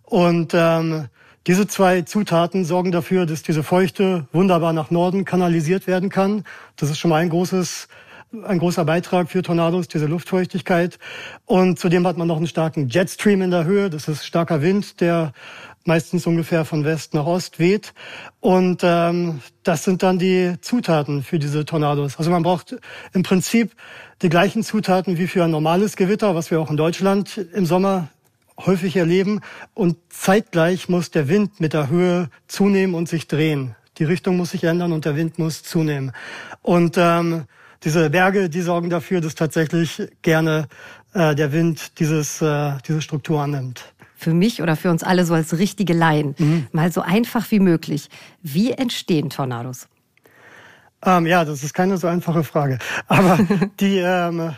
A: Und ähm, diese zwei Zutaten sorgen dafür, dass diese Feuchte wunderbar nach Norden kanalisiert werden kann. Das ist schon mal ein großes ein großer Beitrag für Tornados, diese Luftfeuchtigkeit. Und zudem hat man noch einen starken Jetstream in der Höhe. Das ist starker Wind, der meistens ungefähr von West nach Ost weht. Und ähm, das sind dann die Zutaten für diese Tornados. Also man braucht im Prinzip die gleichen Zutaten wie für ein normales Gewitter, was wir auch in Deutschland im Sommer häufig erleben. Und zeitgleich muss der Wind mit der Höhe zunehmen und sich drehen. Die Richtung muss sich ändern und der Wind muss zunehmen. Und ähm, diese Berge, die sorgen dafür, dass tatsächlich gerne äh, der Wind dieses, äh, diese Struktur annimmt.
C: Für mich oder für uns alle so als richtige Laien, mhm. mal so einfach wie möglich. Wie entstehen Tornados?
A: Ähm, ja, das ist keine so einfache Frage. Aber die, ähm,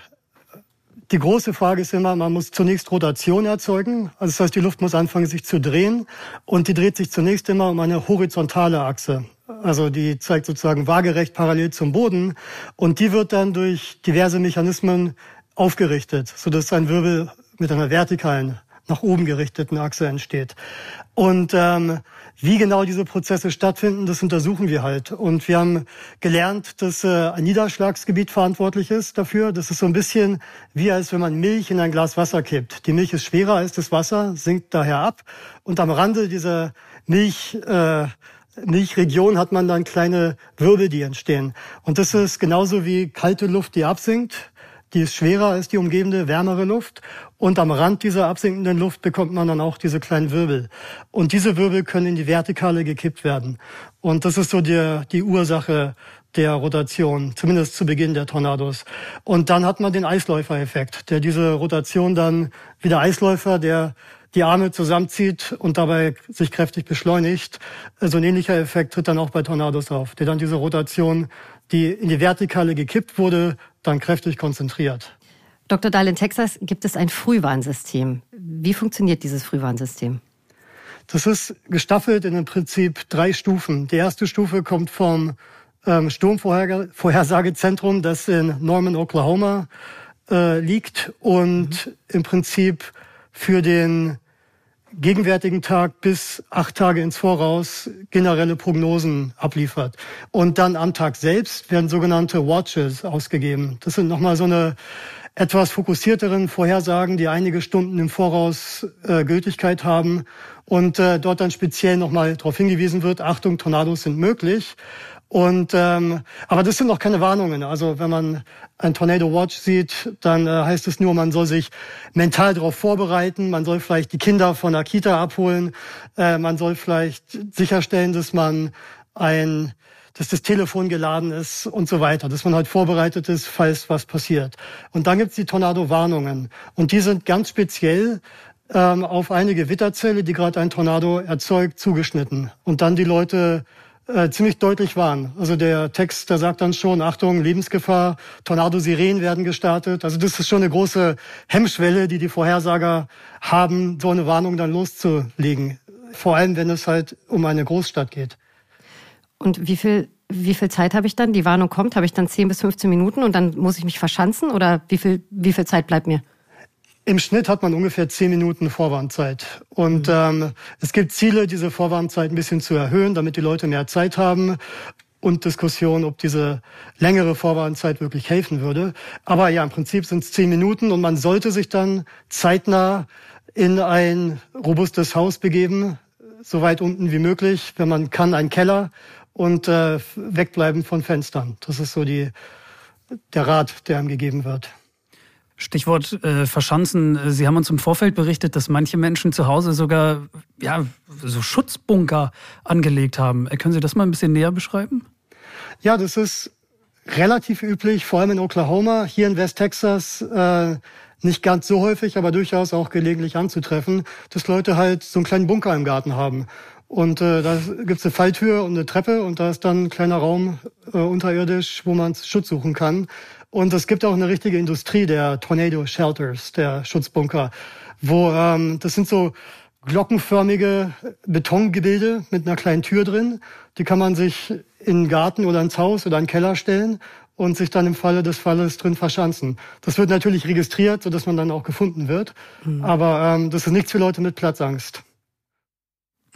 A: die große Frage ist immer, man muss zunächst Rotation erzeugen. Also das heißt, die Luft muss anfangen, sich zu drehen. Und die dreht sich zunächst immer um eine horizontale Achse. Also die zeigt sozusagen waagerecht parallel zum Boden. Und die wird dann durch diverse Mechanismen aufgerichtet, sodass ein Wirbel mit einer vertikalen nach oben gerichteten Achse entsteht. Und ähm, wie genau diese Prozesse stattfinden, das untersuchen wir halt. Und wir haben gelernt, dass äh, ein Niederschlagsgebiet verantwortlich ist dafür. Das ist so ein bisschen wie als wenn man Milch in ein Glas Wasser kippt. Die Milch ist schwerer als das Wasser, sinkt daher ab. Und am Rande dieser Milch äh, Milchregion hat man dann kleine Wirbel, die entstehen. Und das ist genauso wie kalte Luft, die absinkt die ist schwerer als die umgebende, wärmere Luft. Und am Rand dieser absinkenden Luft bekommt man dann auch diese kleinen Wirbel. Und diese Wirbel können in die Vertikale gekippt werden. Und das ist so die, die Ursache der Rotation, zumindest zu Beginn der Tornados. Und dann hat man den Eisläufereffekt, der diese Rotation dann wie der Eisläufer, der die Arme zusammenzieht und dabei sich kräftig beschleunigt. So ein ähnlicher Effekt tritt dann auch bei Tornados auf, der dann diese Rotation, die in die Vertikale gekippt wurde, dann kräftig konzentriert.
C: Dr. Dahl, in Texas gibt es ein Frühwarnsystem. Wie funktioniert dieses Frühwarnsystem?
A: Das ist gestaffelt in im Prinzip drei Stufen. Die erste Stufe kommt vom ähm, Sturmvorhersagezentrum, das in Norman, Oklahoma äh, liegt und mhm. im Prinzip für den gegenwärtigen Tag bis acht Tage ins Voraus generelle Prognosen abliefert. Und dann am Tag selbst werden sogenannte Watches ausgegeben. Das sind nochmal so eine etwas fokussierteren Vorhersagen, die einige Stunden im Voraus äh, Gültigkeit haben und äh, dort dann speziell nochmal darauf hingewiesen wird, Achtung, Tornados sind möglich. Und ähm, aber das sind noch keine Warnungen. Also wenn man ein Tornado Watch sieht, dann äh, heißt es nur, man soll sich mental darauf vorbereiten. Man soll vielleicht die Kinder von der Kita abholen. Äh, man soll vielleicht sicherstellen, dass man ein dass das Telefon geladen ist und so weiter, dass man halt vorbereitet ist, falls was passiert. Und dann gibt's die Tornado-Warnungen. Und die sind ganz speziell ähm, auf eine Gewitterzelle, die gerade ein Tornado erzeugt, zugeschnitten. Und dann die Leute äh, ziemlich deutlich waren. Also der Text, der sagt dann schon, Achtung, Lebensgefahr, Tornado-Sirenen werden gestartet. Also das ist schon eine große Hemmschwelle, die die Vorhersager haben, so eine Warnung dann loszulegen. Vor allem, wenn es halt um eine Großstadt geht.
C: Und wie viel, wie viel Zeit habe ich dann? Die Warnung kommt, habe ich dann 10 bis 15 Minuten und dann muss ich mich verschanzen oder wie viel, wie viel Zeit bleibt mir?
A: Im Schnitt hat man ungefähr zehn Minuten Vorwarnzeit. Und mhm. ähm, es gibt Ziele, diese Vorwarnzeit ein bisschen zu erhöhen, damit die Leute mehr Zeit haben und Diskussion, ob diese längere Vorwarnzeit wirklich helfen würde. Aber ja, im Prinzip sind es zehn Minuten und man sollte sich dann zeitnah in ein robustes Haus begeben, so weit unten wie möglich, wenn man kann, ein Keller und äh, wegbleiben von Fenstern. Das ist so die, der Rat, der einem gegeben wird.
B: Stichwort äh, Verschanzen. Sie haben uns im Vorfeld berichtet, dass manche Menschen zu Hause sogar ja, so Schutzbunker angelegt haben. Äh, können Sie das mal ein bisschen näher beschreiben?
A: Ja, das ist relativ üblich, vor allem in Oklahoma, hier in West Texas äh, nicht ganz so häufig, aber durchaus auch gelegentlich anzutreffen, dass Leute halt so einen kleinen Bunker im Garten haben. Und äh, da gibt's eine Falltür und eine Treppe und da ist dann ein kleiner Raum äh, unterirdisch, wo man Schutz suchen kann. Und es gibt auch eine richtige Industrie der Tornado Shelters, der Schutzbunker, wo ähm, das sind so glockenförmige Betongebilde mit einer kleinen Tür drin. Die kann man sich in den Garten oder ins Haus oder in den Keller stellen und sich dann im Falle des Falles drin verschanzen. Das wird natürlich registriert, sodass man dann auch gefunden wird. Mhm. Aber ähm, das ist nichts für Leute mit Platzangst.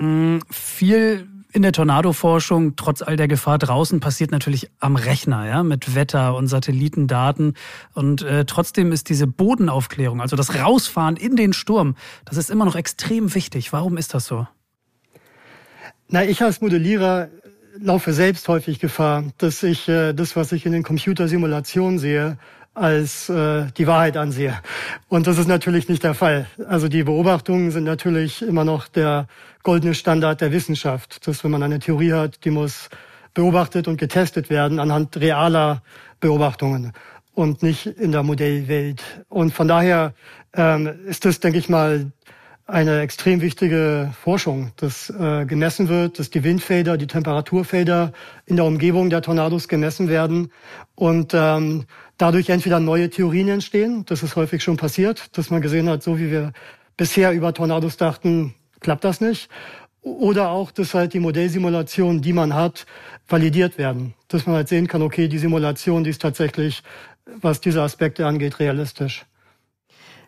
B: Mhm, viel in der Tornadoforschung, trotz all der Gefahr draußen, passiert natürlich am Rechner, ja, mit Wetter und Satellitendaten. Und äh, trotzdem ist diese Bodenaufklärung, also das Rausfahren in den Sturm, das ist immer noch extrem wichtig. Warum ist das so?
A: Na, ich als Modellierer laufe selbst häufig Gefahr, dass ich äh, das, was ich in den Computersimulationen sehe, als äh, die Wahrheit ansehe. Und das ist natürlich nicht der Fall. Also die Beobachtungen sind natürlich immer noch der goldene Standard der Wissenschaft. Dass wenn man eine Theorie hat, die muss beobachtet und getestet werden anhand realer Beobachtungen und nicht in der Modellwelt. Und von daher ähm, ist das, denke ich mal, eine extrem wichtige Forschung, dass äh, gemessen wird, dass die Windfelder, die Temperaturfelder in der Umgebung der Tornados gemessen werden und ähm, dadurch entweder neue Theorien entstehen, das ist häufig schon passiert, dass man gesehen hat, so wie wir bisher über Tornados dachten, klappt das nicht. Oder auch, dass halt die Modellsimulationen, die man hat, validiert werden. Dass man halt sehen kann, okay, die Simulation, die ist tatsächlich, was diese Aspekte angeht, realistisch.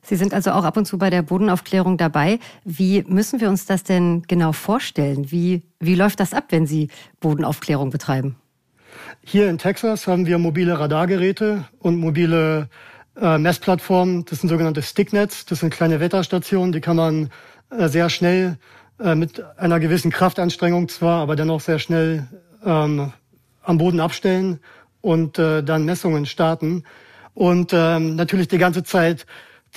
C: Sie sind also auch ab und zu bei der Bodenaufklärung dabei. Wie müssen wir uns das denn genau vorstellen? Wie, wie läuft das ab, wenn Sie Bodenaufklärung betreiben?
A: Hier in Texas haben wir mobile Radargeräte und mobile äh, Messplattformen. Das sind sogenannte Sticknets. Das sind kleine Wetterstationen, die kann man äh, sehr schnell äh, mit einer gewissen Kraftanstrengung zwar, aber dennoch sehr schnell ähm, am Boden abstellen und äh, dann Messungen starten. Und ähm, natürlich die ganze Zeit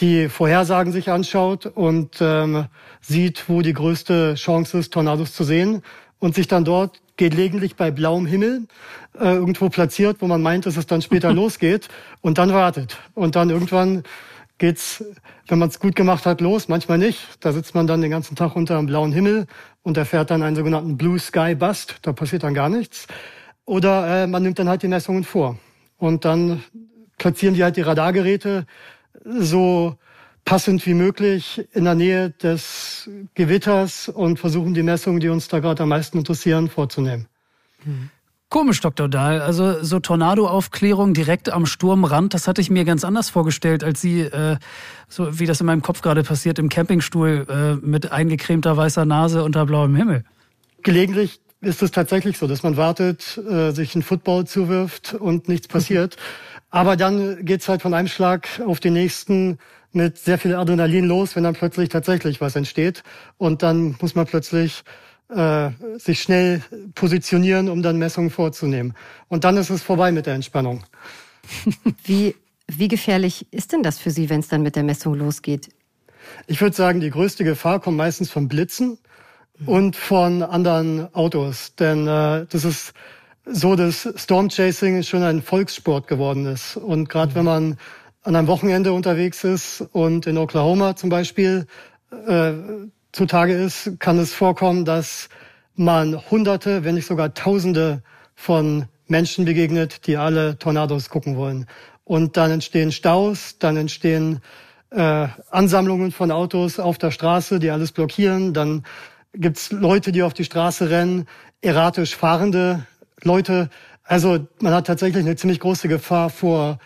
A: die Vorhersagen sich anschaut und ähm, sieht, wo die größte Chance ist, Tornados zu sehen und sich dann dort gelegentlich bei blauem Himmel äh, irgendwo platziert, wo man meint, dass es dann später losgeht und dann wartet. Und dann irgendwann geht's, wenn man es gut gemacht hat, los, manchmal nicht. Da sitzt man dann den ganzen Tag unter einem blauen Himmel und erfährt dann einen sogenannten Blue Sky Bust. Da passiert dann gar nichts. Oder äh, man nimmt dann halt die Messungen vor. Und dann platzieren die halt die Radargeräte so passend wie möglich in der Nähe des Gewitters und versuchen die Messungen, die uns da gerade am meisten interessieren, vorzunehmen.
B: Mhm. Komisch, Dr. Dahl. Also so Tornadoaufklärung direkt am Sturmrand, das hatte ich mir ganz anders vorgestellt, als Sie, äh, so wie das in meinem Kopf gerade passiert, im Campingstuhl äh, mit eingecremter weißer Nase unter blauem Himmel.
A: Gelegentlich ist es tatsächlich so, dass man wartet, äh, sich einen Football zuwirft und nichts passiert. Aber dann geht's halt von einem Schlag auf den nächsten mit sehr viel Adrenalin los, wenn dann plötzlich tatsächlich was entsteht. Und dann muss man plötzlich äh, sich schnell positionieren, um dann Messungen vorzunehmen. Und dann ist es vorbei mit der Entspannung.
C: Wie, wie gefährlich ist denn das für Sie, wenn es dann mit der Messung losgeht?
A: Ich würde sagen, die größte Gefahr kommt meistens von Blitzen und von anderen Autos. Denn äh, das ist so, dass Stormchasing schon ein Volkssport geworden ist. Und gerade wenn man an einem Wochenende unterwegs ist und in Oklahoma zum Beispiel äh, zutage ist, kann es vorkommen, dass man Hunderte, wenn nicht sogar Tausende von Menschen begegnet, die alle Tornados gucken wollen. Und dann entstehen Staus, dann entstehen äh, Ansammlungen von Autos auf der Straße, die alles blockieren. Dann gibt's Leute, die auf die Straße rennen, erratisch fahrende Leute. Also man hat tatsächlich eine ziemlich große Gefahr vor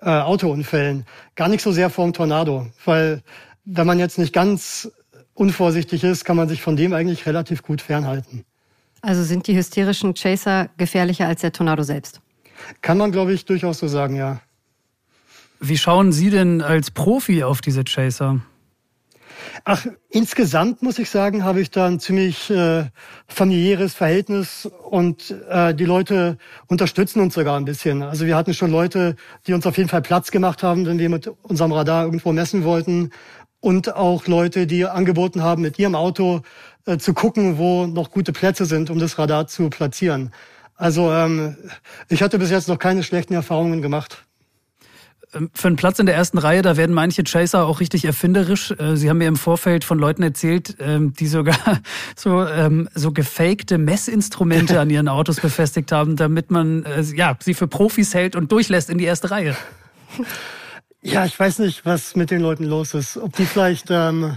A: äh, Autounfällen. Gar nicht so sehr vor Tornado, weil wenn man jetzt nicht ganz unvorsichtig ist, kann man sich von dem eigentlich relativ gut fernhalten.
C: Also sind die hysterischen Chaser gefährlicher als der Tornado selbst?
A: Kann man, glaube ich, durchaus so sagen, ja.
B: Wie schauen Sie denn als Profi auf diese Chaser?
A: Ach, insgesamt muss ich sagen, habe ich da ein ziemlich äh, familiäres Verhältnis und äh, die Leute unterstützen uns sogar ein bisschen. Also wir hatten schon Leute, die uns auf jeden Fall Platz gemacht haben, wenn wir mit unserem Radar irgendwo messen wollten und auch Leute, die angeboten haben, mit ihrem Auto äh, zu gucken, wo noch gute Plätze sind, um das Radar zu platzieren. Also ähm, ich hatte bis jetzt noch keine schlechten Erfahrungen gemacht.
B: Ähm, für einen Platz in der ersten Reihe, da werden manche Chaser auch richtig erfinderisch. Äh, Sie haben mir im Vorfeld von Leuten erzählt, ähm, die sogar so, ähm, so gefakte Messinstrumente an ihren Autos befestigt haben, damit man äh, ja, sie für Profis hält und durchlässt in die erste Reihe.
A: Ja, ich weiß nicht, was mit den Leuten los ist. Ob die vielleicht, ähm,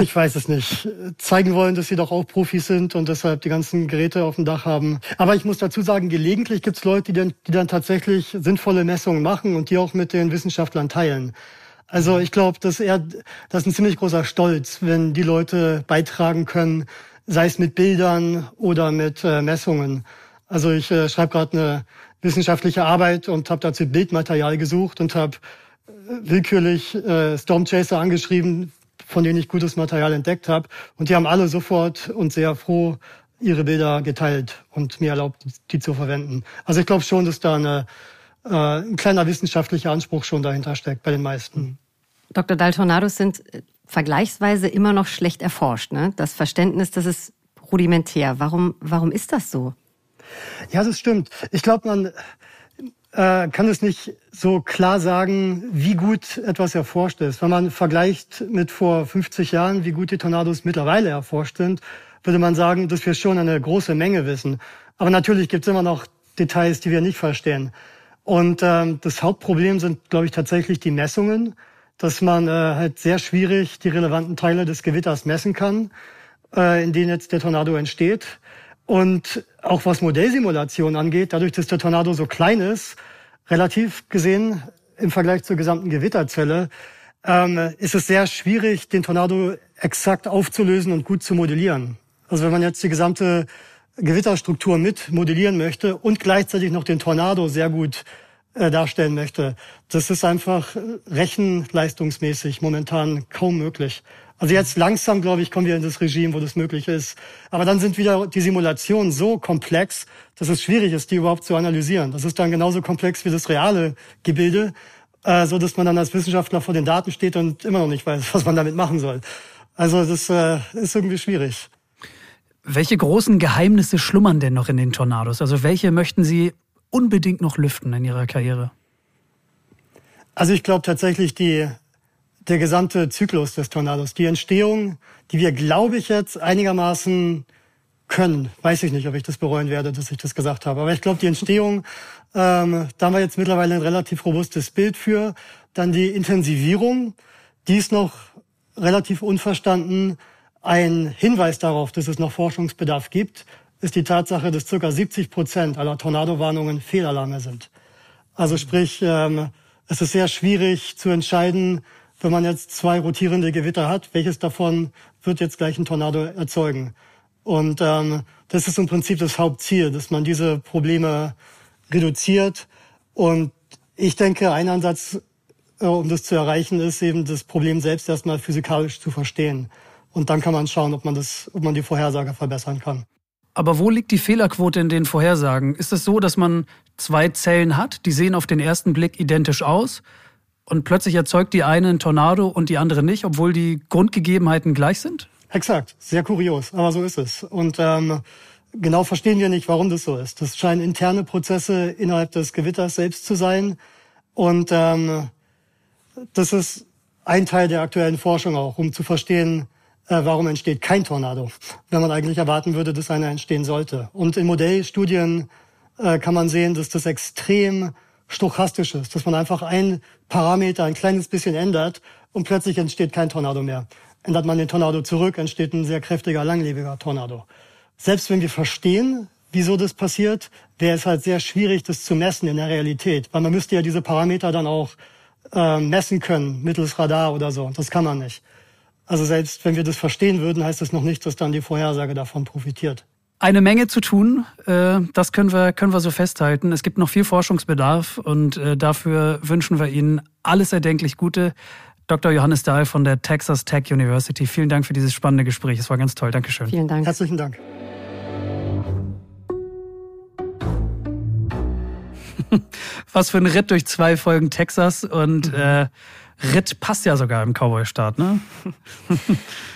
A: ich weiß es nicht, zeigen wollen, dass sie doch auch Profis sind und deshalb die ganzen Geräte auf dem Dach haben. Aber ich muss dazu sagen, gelegentlich gibt es Leute, die dann, die dann tatsächlich sinnvolle Messungen machen und die auch mit den Wissenschaftlern teilen. Also ich glaube, dass er, das ist ein ziemlich großer Stolz, wenn die Leute beitragen können, sei es mit Bildern oder mit äh, Messungen. Also ich äh, schreibe gerade eine wissenschaftliche Arbeit und habe dazu Bildmaterial gesucht und habe äh, willkürlich äh, Stormchaser angeschrieben, von denen ich gutes Material entdeckt habe. Und die haben alle sofort und sehr froh ihre Bilder geteilt und mir erlaubt, die zu verwenden. Also ich glaube schon, dass da eine, äh, ein kleiner wissenschaftlicher Anspruch schon dahinter steckt bei den meisten.
C: Dr. Daltonados sind äh, vergleichsweise immer noch schlecht erforscht. Ne? Das Verständnis, das ist rudimentär. Warum, warum ist das so?
A: Ja, das stimmt. Ich glaube, man kann es nicht so klar sagen, wie gut etwas erforscht ist. Wenn man vergleicht mit vor 50 Jahren, wie gut die Tornados mittlerweile erforscht sind, würde man sagen, dass wir schon eine große Menge wissen. Aber natürlich gibt es immer noch Details, die wir nicht verstehen. Und ähm, das Hauptproblem sind, glaube ich, tatsächlich die Messungen, dass man äh, halt sehr schwierig die relevanten Teile des Gewitters messen kann, äh, in denen jetzt der Tornado entsteht. Und auch was Modellsimulation angeht, dadurch, dass der Tornado so klein ist, relativ gesehen im Vergleich zur gesamten Gewitterzelle, ähm, ist es sehr schwierig, den Tornado exakt aufzulösen und gut zu modellieren. Also wenn man jetzt die gesamte Gewitterstruktur mit modellieren möchte und gleichzeitig noch den Tornado sehr gut äh, darstellen möchte, das ist einfach rechenleistungsmäßig momentan kaum möglich. Also jetzt langsam, glaube ich, kommen wir in das Regime, wo das möglich ist. Aber dann sind wieder die Simulationen so komplex, dass es schwierig ist, die überhaupt zu analysieren. Das ist dann genauso komplex wie das reale Gebilde, äh, so dass man dann als Wissenschaftler vor den Daten steht und immer noch nicht weiß, was man damit machen soll. Also das äh, ist irgendwie schwierig.
B: Welche großen Geheimnisse schlummern denn noch in den Tornados? Also welche möchten Sie unbedingt noch lüften in Ihrer Karriere?
A: Also ich glaube tatsächlich die der gesamte Zyklus des Tornados. Die Entstehung, die wir, glaube ich, jetzt einigermaßen können. Weiß ich nicht, ob ich das bereuen werde, dass ich das gesagt habe. Aber ich glaube, die Entstehung, ähm, da haben wir jetzt mittlerweile ein relativ robustes Bild für. Dann die Intensivierung, die ist noch relativ unverstanden. Ein Hinweis darauf, dass es noch Forschungsbedarf gibt. ist die Tatsache, dass ca. 70 Prozent aller Tornadowarnungen Fehlalarme sind. Also sprich, ähm, es ist sehr schwierig zu entscheiden, wenn man jetzt zwei rotierende Gewitter hat, welches davon wird jetzt gleich ein Tornado erzeugen. Und ähm, das ist im Prinzip das Hauptziel, dass man diese Probleme reduziert. Und ich denke, ein Ansatz, äh, um das zu erreichen, ist eben das Problem selbst erstmal physikalisch zu verstehen. Und dann kann man schauen, ob man das, ob man die Vorhersage verbessern kann.
B: Aber wo liegt die Fehlerquote in den Vorhersagen? Ist es so, dass man zwei Zellen hat, die sehen auf den ersten Blick identisch aus und plötzlich erzeugt die eine einen Tornado und die andere nicht, obwohl die Grundgegebenheiten gleich sind?
A: Exakt, sehr kurios, aber so ist es. Und ähm, genau verstehen wir nicht, warum das so ist. Das scheinen interne Prozesse innerhalb des Gewitters selbst zu sein. Und ähm, das ist ein Teil der aktuellen Forschung auch, um zu verstehen, äh, warum entsteht kein Tornado, wenn man eigentlich erwarten würde, dass einer entstehen sollte. Und in Modellstudien äh, kann man sehen, dass das extrem stochastisch ist, dass man einfach ein Parameter ein kleines bisschen ändert und plötzlich entsteht kein Tornado mehr. Ändert man den Tornado zurück, entsteht ein sehr kräftiger, langlebiger Tornado. Selbst wenn wir verstehen, wieso das passiert, wäre es halt sehr schwierig, das zu messen in der Realität, weil man müsste ja diese Parameter dann auch äh, messen können mittels Radar oder so. Das kann man nicht. Also selbst wenn wir das verstehen würden, heißt das noch nicht, dass dann die Vorhersage davon profitiert.
B: Eine Menge zu tun, äh, das können wir, können wir so festhalten. Es gibt noch viel Forschungsbedarf und äh, dafür wünschen wir Ihnen alles erdenklich Gute. Dr. Johannes Dahl von der Texas Tech University, vielen Dank für dieses spannende Gespräch. Es war ganz toll. Dankeschön.
C: Vielen Dank.
A: Herzlichen Dank.
B: Was für ein Ritt durch zwei Folgen Texas und äh, Ritt passt ja sogar im Cowboy-Staat, ne?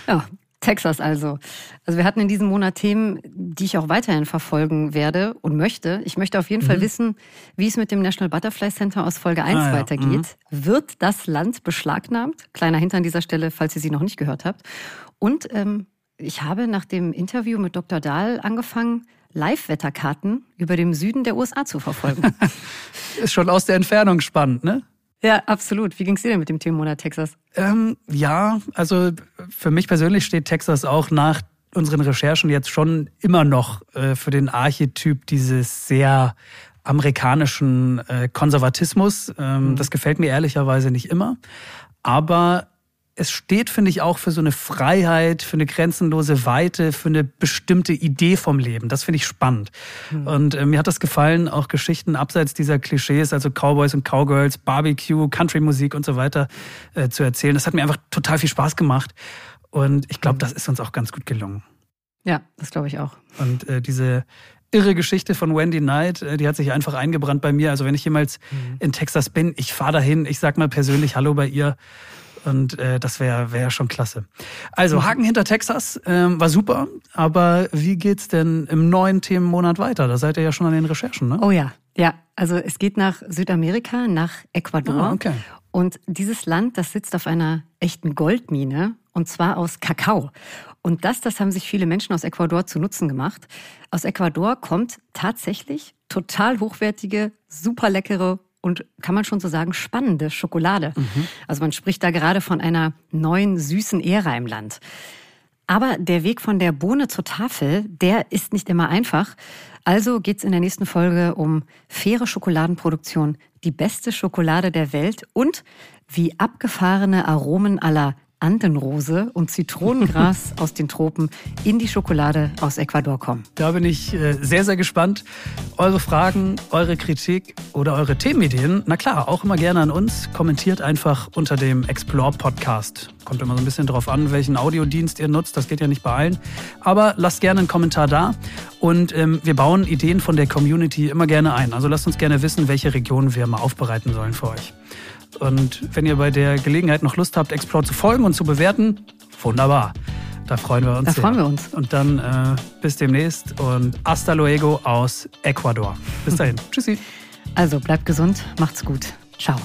C: ja, Texas also. Also wir hatten in diesem Monat Themen, die ich auch weiterhin verfolgen werde und möchte. Ich möchte auf jeden mhm. Fall wissen, wie es mit dem National Butterfly Center aus Folge 1 ah, ja. weitergeht. Mhm. Wird das Land beschlagnahmt? Kleiner Hint an dieser Stelle, falls ihr sie noch nicht gehört habt. Und ähm, ich habe nach dem Interview mit Dr. Dahl angefangen, Live-Wetterkarten über dem Süden der USA zu verfolgen.
B: Ist schon aus der Entfernung spannend, ne?
C: Ja, absolut. Wie ging es dir denn mit dem Themenmonat Texas?
B: Ähm, ja, also für mich persönlich steht Texas auch nach unseren Recherchen jetzt schon immer noch äh, für den Archetyp dieses sehr amerikanischen äh, Konservatismus. Ähm, mhm. Das gefällt mir ehrlicherweise nicht immer. Aber es steht, finde ich, auch für so eine Freiheit, für eine grenzenlose Weite, für eine bestimmte Idee vom Leben. Das finde ich spannend. Mhm. Und äh, mir hat das gefallen, auch Geschichten abseits dieser Klischees, also Cowboys und Cowgirls, Barbecue, Country-Musik und so weiter äh, zu erzählen. Das hat mir einfach total viel Spaß gemacht. Und ich glaube, hm. das ist uns auch ganz gut gelungen.
C: Ja, das glaube ich auch.
B: Und äh, diese irre Geschichte von Wendy Knight, äh, die hat sich einfach eingebrannt bei mir. Also wenn ich jemals mhm. in Texas bin, ich fahre dahin, ich sag mal persönlich Hallo bei ihr. Und äh, das wäre wär schon klasse. Also mhm. Haken hinter Texas ähm, war super, aber wie geht's denn im neuen Themenmonat weiter? Da seid ihr ja schon an den Recherchen, ne?
C: Oh ja, ja. Also es geht nach Südamerika, nach Ecuador. Ah, okay. Und dieses Land, das sitzt auf einer echten Goldmine und zwar aus Kakao. Und das, das haben sich viele Menschen aus Ecuador zu Nutzen gemacht. Aus Ecuador kommt tatsächlich total hochwertige, super leckere und kann man schon so sagen, spannende Schokolade. Mhm. Also man spricht da gerade von einer neuen süßen Ära im Land. Aber der Weg von der Bohne zur Tafel, der ist nicht immer einfach. Also geht's in der nächsten Folge um faire Schokoladenproduktion, die beste Schokolade der Welt und wie abgefahrene Aromen aller Andenrose und Zitronengras aus den Tropen in die Schokolade aus Ecuador kommen.
B: Da bin ich äh, sehr, sehr gespannt. Eure Fragen, eure Kritik oder eure Themenideen, na klar, auch immer gerne an uns. Kommentiert einfach unter dem Explore Podcast. Kommt immer so ein bisschen drauf an, welchen Audiodienst ihr nutzt. Das geht ja nicht bei allen. Aber lasst gerne einen Kommentar da. Und ähm, wir bauen Ideen von der Community immer gerne ein. Also lasst uns gerne wissen, welche Regionen wir mal aufbereiten sollen für euch. Und wenn ihr bei der Gelegenheit noch Lust habt, Explore zu folgen und zu bewerten, wunderbar. Da freuen wir uns.
C: Da sehr. freuen wir uns.
B: Und dann äh, bis demnächst und hasta luego aus Ecuador. Bis dahin. Tschüssi.
C: Also bleibt gesund, macht's gut. Ciao.